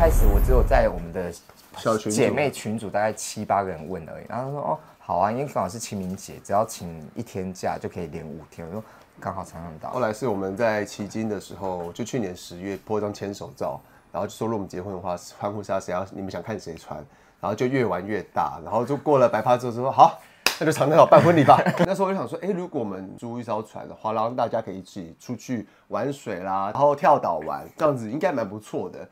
开始我只有在我们的小群姐妹群组大概七八个人问而已，然后他说哦好啊，因为刚好是清明节，只要请一天假就可以连五天，我说刚好常常到。后来是我们在迄今的时候，就去年十月 po 一张牵手照，然后就说如果我们结婚的话，欢呼杀谁要你们想看谁穿，然后就越玩越大，然后就过了白发之后就说好。那就常常好办婚礼吧。那时候我就想说，哎、如果我们租一艘船的话，然后大家可以一起出去玩水啦，然后跳岛玩，这样子应该蛮不错的。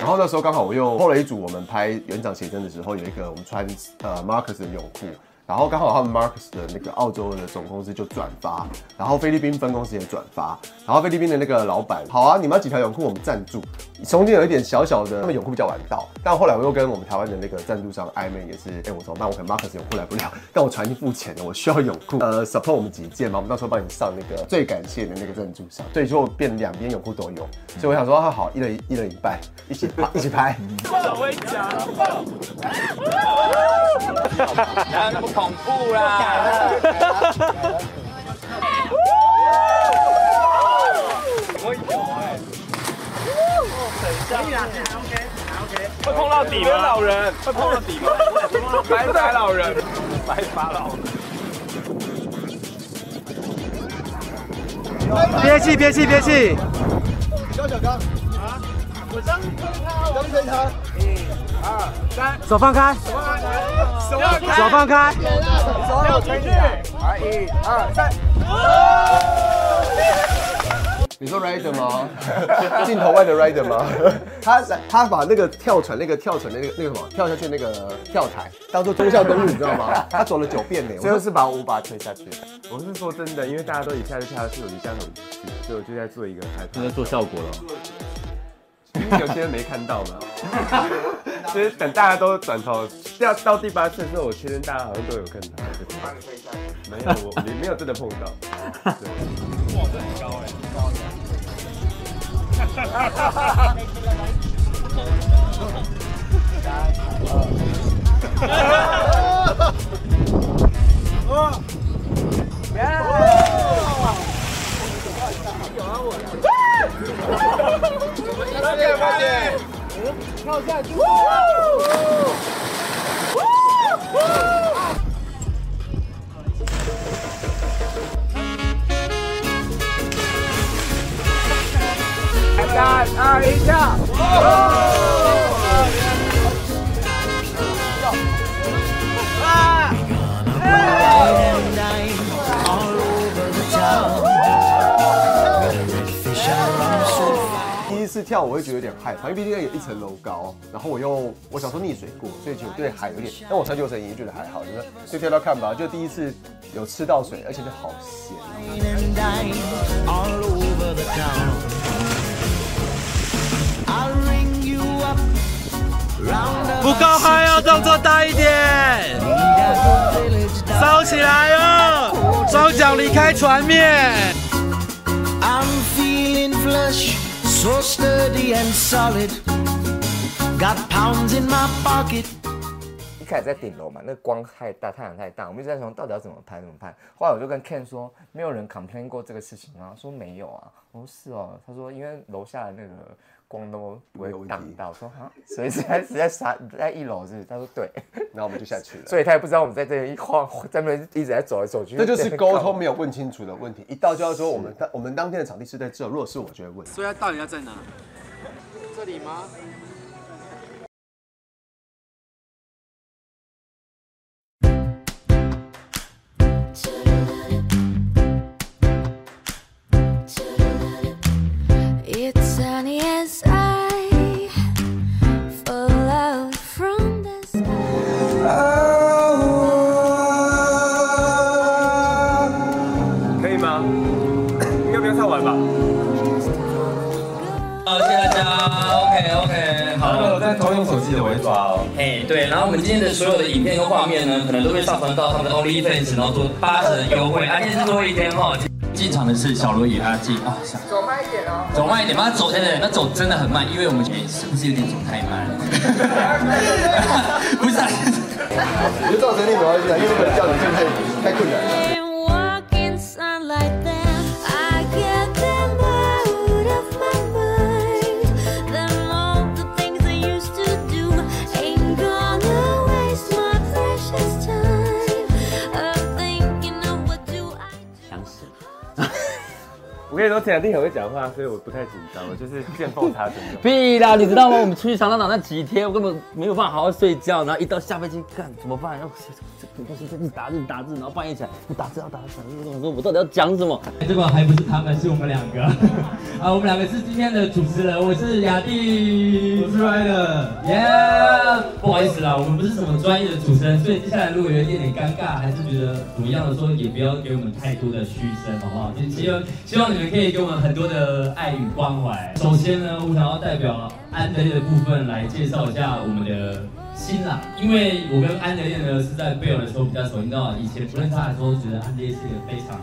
然后那时候刚好我又 PO 了一组我们拍园长写真的时候，有一个我们穿呃 Marcus 的泳裤，然后刚好他们 Marcus 的那个澳洲的总公司就转发，然后菲律宾分公司也转发，然后菲律宾的那个老板，好啊，你们要几条泳裤我们赞助，中间有一点小小的，他们泳裤比较晚到，但后来我又跟我们台湾的那个赞助商暧昧，也是，哎、我怎么办？我可能 Marcus 泳裤来不了，但我船已经付钱了，我需要泳裤，呃，support 我们几件嘛，我们到时候帮你上那个最感谢的那个赞助商，所以就变两边泳裤都有，所以我想说，啊好，一人一人一半，一起拍，一起拍。哪有那么恐怖啦？会碰到底吗？老人会碰到底吗？白发老人，白发老人。憋气，憋气，憋气！手放开，手放开，手放开。手放开。一二三你说 rider 吗？镜头外的 rider 吗？他他把那个跳船那个跳船那个那个什么跳下去那个跳台当做忠孝东路，你知道吗？他走了九遍呢。最后是把我把他推下去。我是说真的，因为大家都一下就跳下去，我离这样很无趣，所以我就在做一个害怕。在做效果了。因为有些人没看到嘛，就是等大家都转头掉到第八次的时候，我确认大家好像都有看到。没有，我你没有真的碰到。对第 害怕，因为毕竟有一层楼高，然后我又我小时候溺水过，所以就对海有点，但我长久绳也觉得还好，就是就跳跳看吧，就第一次有吃到水，而且就好咸。不够嗨哦，动作大一点烧起来哦！双脚离开船面。I'm feeling flush, so sturdy and solid. Got pounds in my pocket. 一开始在顶楼嘛，那光太大，太阳太大，我们一直在想到底要怎么拍怎么拍。后来我就跟 Ken 说，没有人 complain 过这个事情吗？说没有啊。我说是哦。他说因为楼下的那个光都不会没有挡到。我说哈，所以是在是在啥在一楼是不是？他说对。然后我们就下去了。所以他也不知道我们在这边一晃，在那边一直在走来走去。这就是沟通没有问清楚的问题。一到就要说我们当我们当天的场地是在这，如果是我就会问。所以他到底要在哪？这里吗？好，谢谢大家。OK OK，好。我在偷用手机的，我会抓哦。哎，对，然后我们今天的所有的影片跟画面呢，可能都会上传到他们的 OnlyFans，然后做八折优惠。啊，今天是最后一天哈。进场的是小罗与阿进啊，想走慢一点哦。走慢一点，妈走，真的，那走真的很慢，因为我们哎是不是有点走太慢？不是、啊，我觉得造成你没关系啊，因为那个叫你真的太太困难了。我跟你说，田雅弟很会讲话，所以我不太紧张，我就是见缝插针的。屁啦！你知道吗？我们出去长岛岛那几天，我根本没有办法好好睡觉，然后一到下飞机，干怎么办？然后这个东西在一打字打字，然后半夜起来，我打字要打字，我说我到底要讲什么？这个还不是他们，是我们两个。啊，我们两个是今天的主持人，我是雅蒂，我是 Ryder，耶！不好意思啦，我们不是什么专业的主持人，所以接下来如果有一点点尴尬，还是觉得怎么样的时候，也不要给我们太多的嘘声，好不好？就希望希望你们可以给我们很多的爱与关怀。首先呢，我想要代表安德烈的部分来介绍一下我们的新郎，因为我跟安德烈呢是在贝尔的时候比较熟，你知道，以前不认识他的时候，觉得安德烈是一个非常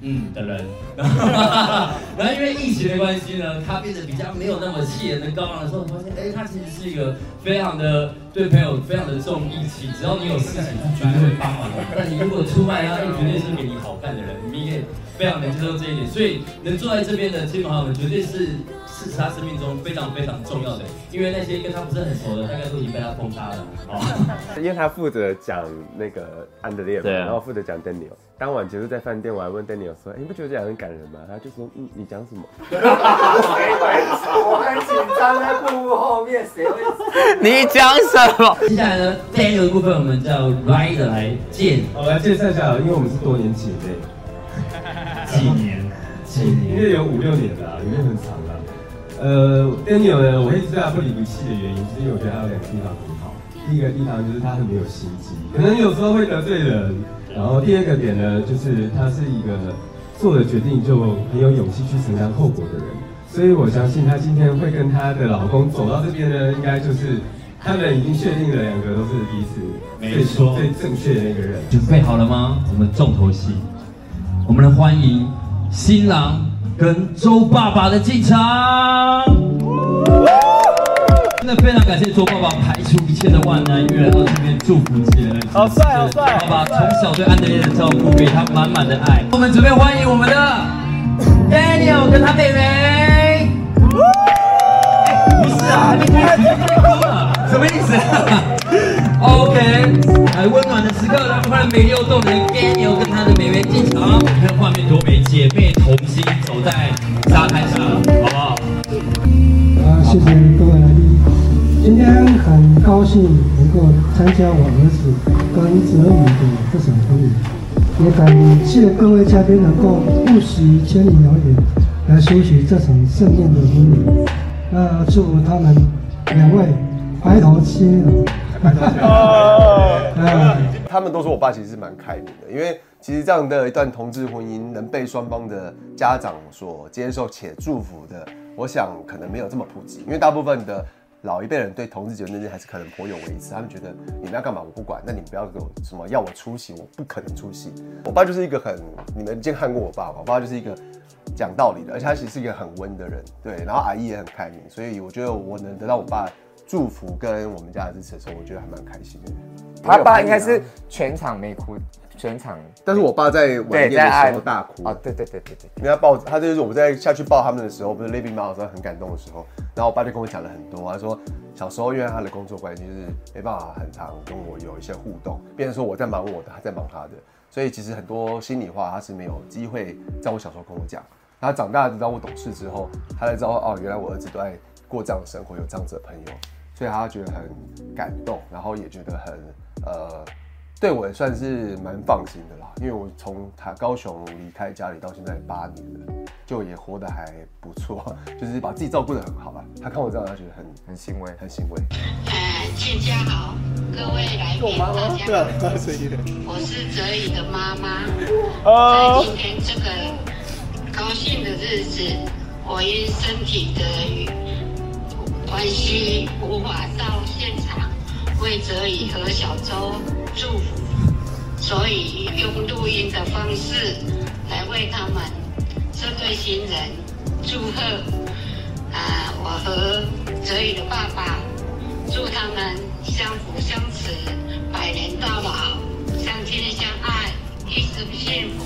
嗯的人，然后因为疫情的关系呢，他变得比较没有那么气人的高昂的时候，我发现哎，他其实是一个非常的对朋友非常的重义气，只要你有事情，他绝对会帮忙的。但你如果出卖他，他绝对是给你好看的人，你也非常能接受这一点。所以能坐在这边的亲朋好友们，绝对是是他生命中非常非常重要的，因为那些跟他不是很熟的，大概都已经被他封杀了。哦，因为他负责讲那个安德烈嘛，然后负责讲 Daniel。当晚其实在饭店，我还问 Daniel 说：“哎、你不觉得这样很感人吗？”他就说：“嗯，你讲什么 我很紧张，在幕幕后面谁会？你讲什么？接下来呢，Daniel 的部分我们叫 Rider 来见我来介绍一下，因为我们是多年姐妹，几年，几年应该有五六年了、啊，有没有很长了、呃，Daniel 呢，我一直对他不离不弃的原因，是因为我觉得他有两个地方很好。第一个地方就是他很没有心机，可能有时候会得罪人。然后第二个点呢，就是他是一个做了决定就很有勇气去承担后果的人。所以我相信她今天会跟她的老公走到这边呢，应该就是他们已经确定了两个都是彼此最没错最正确的那个人。准备好了吗？我们重头戏，我们来欢迎新郎跟周爸爸的进场。真的非常感谢周爸爸排除一切的万难，约来到这边祝福节人。好帅，好帅！爸爸从小对安德烈的照顾，给他满满的爱。我们准备欢迎我们的 Daniel 跟他妹妹。不是啊，还没开始就哭了，什么意思？OK，来温暖的时刻，让快乐美丽又动人 Daniel 跟他的妹妹进场。你看画面多美，姐妹同心走在沙滩上，好不好？啊，谢谢各位来宾。今天很高兴能够参加我儿子跟泽宇的这场婚礼，也感谢各位嘉宾能够不惜千里遥远来出席这场盛宴的婚礼。那祝福他们两位白头偕老。他们都说我爸其实是蛮开明的，因为其实这样的一段同志婚姻能被双方的家长所接受且祝福的，我想可能没有这么普及，因为大部分的老一辈人对同志结婚这件事还是可能颇有微词，他们觉得你们要干嘛我不管，那你们不要给我什么要我出席，我不可能出席。我爸就是一个很，你们见看过我爸吧？我爸就是一个讲道理的，而且他其实是一个很温的人，对，然后阿姨也很开明，所以我觉得我能得到我爸祝福跟我们家的支持的时候，我觉得还蛮开心的。他爸应该是全场没哭，全场。但是我爸在晚对宴的时候大哭。哦，对对对对对，因为他抱他就是我们在下去抱他们的时候，不是 Living 时候很感动的时候，然后我爸就跟我讲了很多，他说小时候因为他的工作关系，就是没办法很常跟我有一些互动，变成说我在忙我的，他在忙他的，所以其实很多心里话他是没有机会在我小时候跟我讲。然后长大直到我懂事之后，他才知道哦，原来我儿子都在过这样的生活，有这样子的朋友，所以他觉得很感动，然后也觉得很呃，对我也算是蛮放心的啦。因为我从他高雄离开家里到现在八年了，就也活得还不错，就是把自己照顾得很好吧。他看我这样，他觉得很很欣慰。很欣慰。呃，建家好，各位来宾大家好，我是哲宇的妈妈。在今天这个高兴的日子，我因身体的关系无法到现场为哲宇和小周祝福，所以用录音的方式来为他们这对新人祝贺。啊，我和泽宇的爸爸祝他们相扶相持，百年到老，相亲相爱，一生幸福。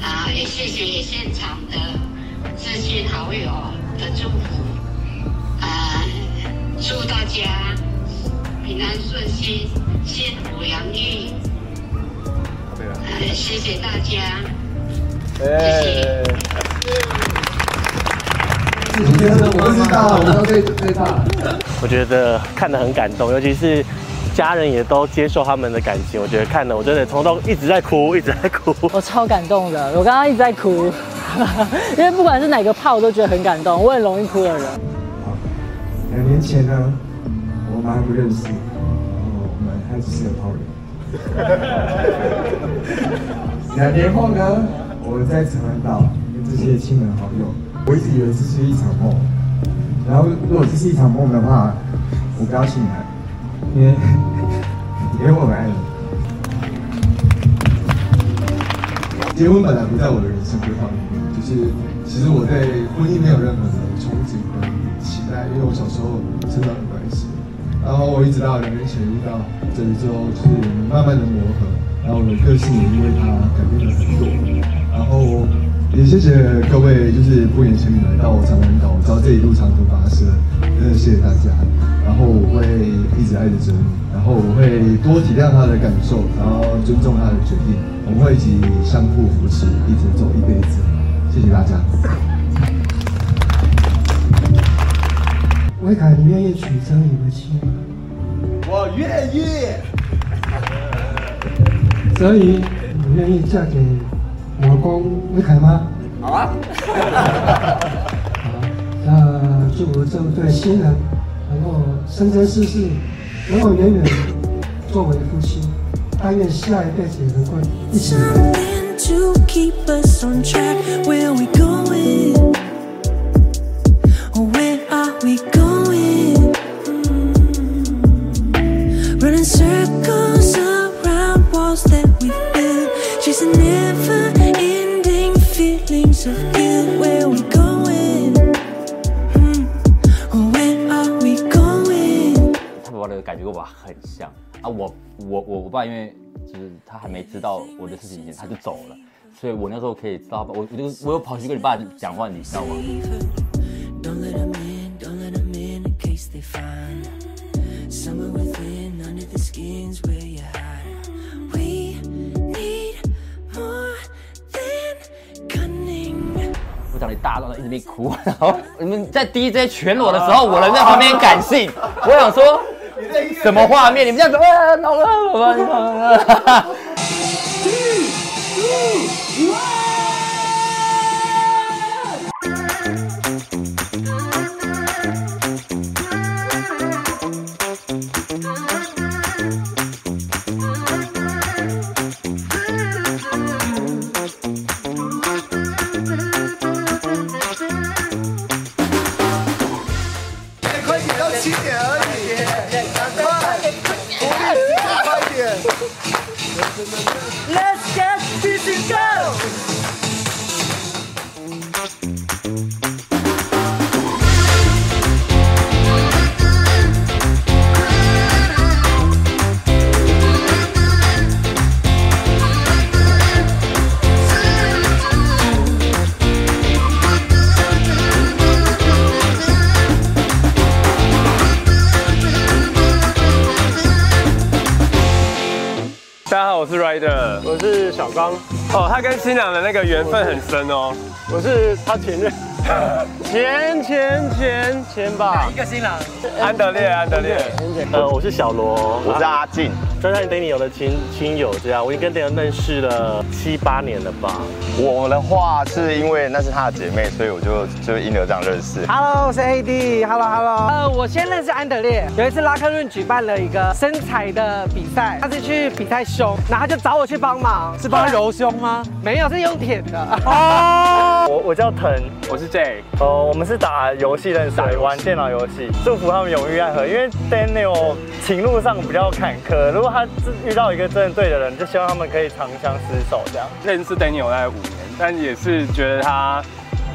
啊，也谢谢现场的知心好友的祝福。祝大家平安顺心，幸福洋溢。呃，谢谢大家。谢谢。我觉得我知道，我都最最大。我觉得看得很感动，尤其是家人也都接受他们的感情。我觉得看的我真的从头一直在哭，一直在哭。我超感动的，我刚刚一直在哭，因为不管是哪个炮，我都觉得很感动。我很容易哭的人。两年前呢，我们还不认识，然后我们还只是个炮友。两年后呢，我在长安岛跟这些亲朋好友，我一直以为这是一场梦。然后如果这是一场梦的话，我不要醒来，因为 因为我们爱你。结婚本来不在我的人生规划里面，就是其实我对婚姻没有任何的憧憬因为我小时候成长的关系。然后我一直到两年前遇到这里之后，就是慢慢的磨合，然后我的个性也因为他改变了很多。然后也谢谢各位，就是不远千里来到我长滩岛，我知道这一路长途跋涉，真的谢谢大家。然后我会一直爱着你，然后我会多体谅他的感受，然后尊重他的决定，我们会一起相互扶持，一直走一辈子。谢谢大家。威凯，你愿意娶曾宇为妻吗？我愿意。泽宇，你愿意嫁给我老公维凯吗？好啊。好那祝福这对新人能够生生世世能够永远作为夫妻，但愿下一辈子也能够一起。跟我爸很像啊，我我我我爸因为就是他还没知道我的事情以前他就走了，所以我那时候可以知道我我就我又跑去跟你爸讲话，你知道吗.我讲了一大段，一直没哭，然后你们在 DJ 全裸的时候，我人在旁边感性，我想说什么画面？你们这样子，啊，老了，老了。快我是 Rider，我是小刚，哦，他跟新娘的那个缘分很深哦。我是他前任，前前前前吧。一个新郎，安德烈，安德烈。呃，我是小罗，我是阿进，站在 Daniel 的亲亲友这样，我已经跟 Daniel 认识了七八年了吧。我的话是因为那是他的姐妹，所以我就就因而这样认识。Hello，我是 AD。Hello Hello。呃，我先认识安德烈，有一次拉克润举办了一个身材的比赛，他是去比赛胸，然后他就找我去帮忙，是帮他揉胸吗？没有，是用舔的。哦，我我叫腾，我是哦，我们是打游戏认识，玩电脑游戏，祝福他们永浴爱河。因为 Daniel 情路上比较坎坷，如果他遇到一个真的对的人，就希望他们可以长相厮守这样。认识 Daniel 大概五年，但也是觉得他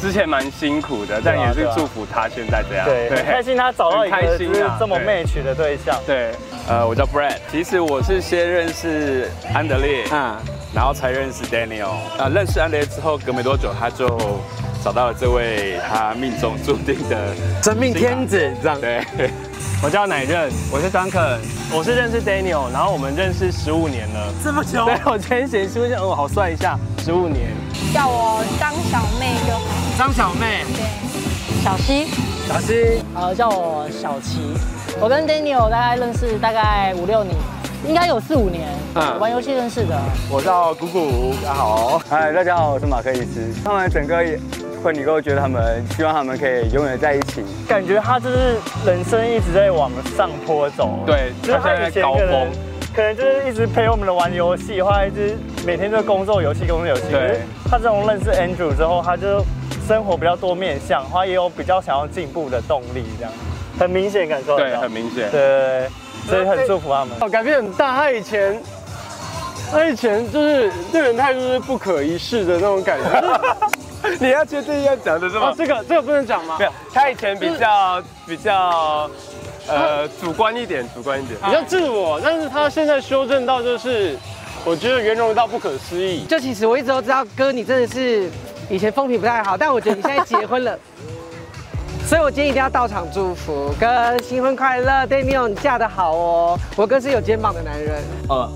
之前蛮辛苦的，但也是祝福他现在这样。对，很开心他找到一很个就是开心啊这么 match 的对象。对，呃，我叫 Brad，其实我是先认识安德烈，嗯，然后才认识 Daniel。啊，认识安德烈之后，隔没多久他就找到了这位他命中注定的真命天子，这样。对，我叫乃任，我是 Duncan，我是认识 Daniel，然后我们认识十五年了，这么久对我今天写书，哦，好算一下，十五年。叫我张小妹就好。张小妹，对小溪，小溪，呃，叫我小琪。我跟 Daniel 大概认识大概五六年，应该有四五年，嗯玩游戏认识的。我叫谷谷，大家好。嗨，大家好，我是马克伊斯。他们整个婚礼都觉得他们希望他们可以永远在一起。感觉他就是人生一直在往上坡走。对就是他以前他现在高峰可能可能就是一直陪我们的玩游戏，或者一直每天就工作游戏、工作游戏。对他这种认识 Andrew 之后，他就生活比较多面向，他也有比较想要进步的动力，这样很明显感受得对，到。很明显。对，所以很祝福他们。哦，改变很大。他以前，他以前就是对人态度是不可一世的那种感觉。你要确定要讲的是吗哦，？这个这个不能讲吗？没有，他以前比较比较呃主观一点，主观一点。比较自我，但是他现在修正到就是，我觉得圆融到不可思议。就其实我一直都知道，哥你真的是以前风评不太好，但我觉得你现在结婚了，所以我今天一定要到场祝福哥新婚快乐，Daniel 你嫁得好哦，我哥是有肩膀的男人。呃，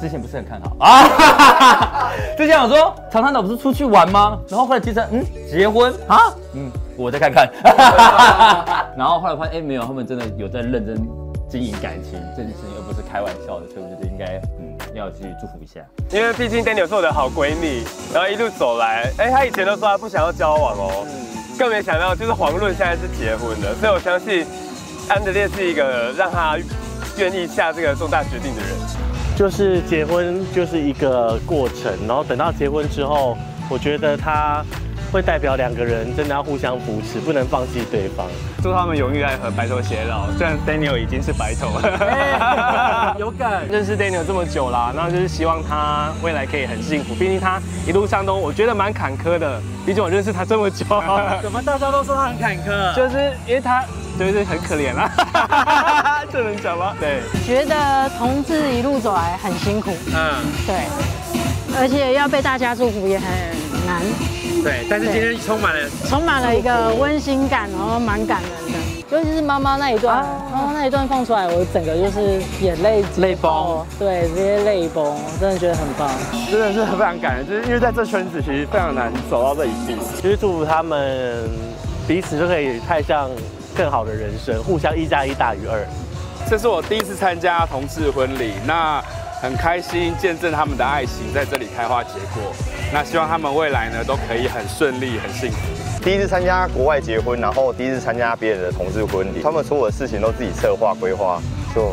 之前不是很看好啊，之前我说长滩岛不是出去玩吗？然后后来提成，嗯，结婚啊，嗯，我再看看。然后后来发现，哎，没有，他们真的有在认真经营感情这件事情，而不是开玩笑的，所以我觉得应该，嗯，要去祝福一下。因为毕竟 Daniel 是我的好闺蜜，然后一路走来，哎，她以前都说她不想要交往哦，更没想到就是黄润现在是结婚的，所以我相信安德烈是一个让他愿意下这个重大决定的人。就是结婚就是一个过程，然后等到结婚之后，我觉得他会代表两个人真的要互相扶持，不能放弃对方。祝他们永浴爱河，白头偕老。虽然 Daniel 已经是白头了，有感。认识 Daniel 这么久啦，然后就是希望他未来可以很幸福。毕竟他一路上都我觉得蛮坎坷的，毕竟我认识他这么久。怎么大家都说他很坎坷？就是因为他就是很可怜啦，这能讲吗？对，觉得同志一路走来很辛苦，嗯，对，而且要被大家祝福也很难，对。但是今天充满了充满了一个温馨感，然后蛮感人的。尤其是妈妈那一段，妈妈那一段放出来，我整个就是眼泪泪崩，对，直接泪崩，我真的觉得很棒。真的是非常感人，就是因为在这圈子其实非常难走到这一步。就是祝福他们彼此都可以迈向更好的人生，互相一加一大于二。这是我第一次参加同志婚礼，那很开心见证他们的爱情在这里开花结果。那希望他们未来呢都可以很顺利、很幸福。第一次参加国外结婚，然后第一次参加别人的同志婚礼，他们所有的事情都自己策划规划，就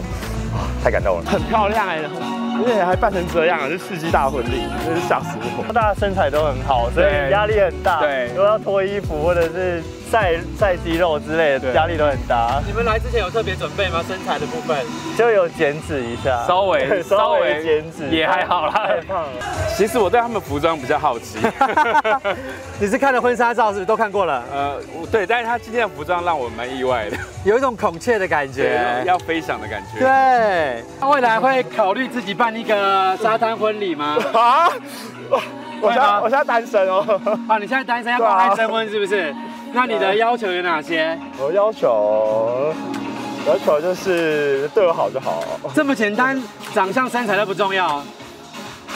啊太感动了。很漂亮哎，而且还办成这样，是世纪大婚礼，真是吓死我。大家身材都很好，所以对压力很大。对都要脱衣服或者是晒晒肌肉之类的，压力都很大。你们来之前有特别准备吗？身材的部分？就有减脂一下，稍微 稍微减脂，也还好啦太胖了。其实我对他们服装比较好奇。你是看了婚纱照是不是都看过了？呃，我对，但是他今天的服装让我蛮意外的，有一种孔雀的感对觉。要飞翔的感觉。对，他未来会考虑自己办一个沙滩婚礼吗？啊！我现在我现在单身哦。啊，你现在单身要公开征婚是不是？那你的要求有哪些？我要求，要求就是对我好就好，这么简单，长相身材都不重要，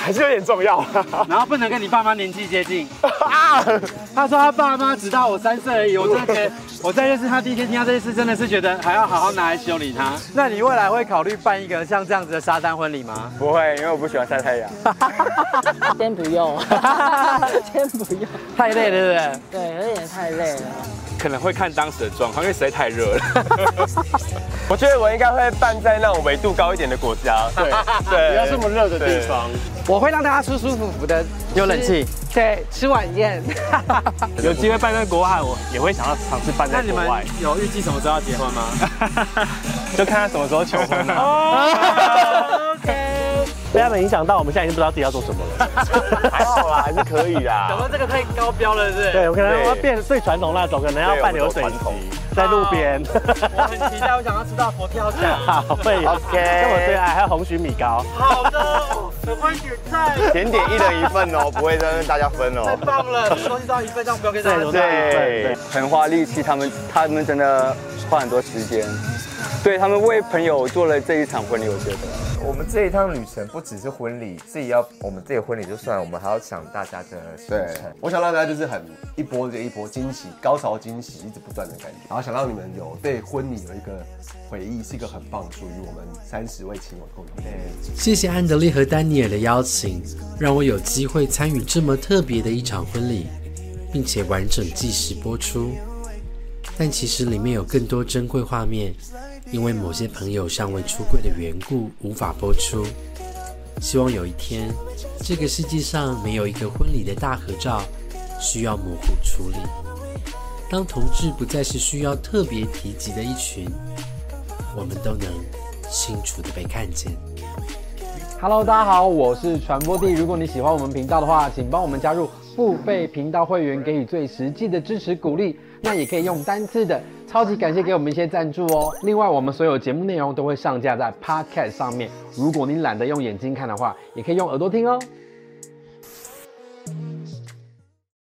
还是有点重要。然后不能跟你爸妈年纪接近。啊！他说他爸妈只大我三岁而已，我真的觉得，我在认识他第一天听到这件事，真的是觉得还要好好拿来修理他。那你未来会考虑办一个像这样子的沙滩婚礼吗？不会，因为我不喜欢晒太阳。先不用，先不用，太累了，对不对？对，有点太累了。可能会看当时的状况，因为实在太热了。我觉得我应该会办在那种纬度高一点的国家，对不要这么热的地方。我会让大家舒舒服服的，有冷气，对，吃晚宴。有机会办在国外，我也会想要尝试办那你们在国外，有预计什么时候要结婚吗？就看他什么时候求婚了。被他们影响到，我们现在已经不知道自己要做什么了。还好啦，还是可以啦。想说这个太高标了，是不是？对，我可能我要变最传统那种，可能要办流水席，在路边。我很期待，我想要吃到佛跳墙。好，会有。OK 跟我最爱还有红曲米糕。好的，很会点菜。甜点一人一份哦，不会跟大家分哦。太棒了，这东西都要一份，这样不要跟大家分。对，很花力气，他们他们真的花很多时间，对他们为朋友做了这一场婚礼，我觉得。我们这一趟旅程不只是婚礼，自己要我们自己婚礼就算，我们还要想大家的行对程。，我想让大家就是很一波接一波惊喜，高潮惊喜一直不断的感觉，然后想让你们有对婚礼有一个回忆，是一个很棒属于我们三十位亲友的共同回忆。谢谢安德烈和丹尼尔的邀请，让我有机会参与这么特别的一场婚礼，并且完整计时播出。但其实里面有更多珍贵画面，因为某些朋友尚未出柜的缘故，无法播出。希望有一天，这个世界上没有一个婚礼的大合照需要模糊处理。当同志不再是需要特别提及的一群，我们都能清楚的被看见。Hello，大家好，我是传播帝。如果你喜欢我们频道的话，请帮我们加入付费频道会员，给予最实际的支持鼓励。那也可以用单次的，超级感谢给我们一些赞助哦。另外，我们所有节目内容都会上架在 Podcast 上面，如果你懒得用眼睛看的话，也可以用耳朵听哦。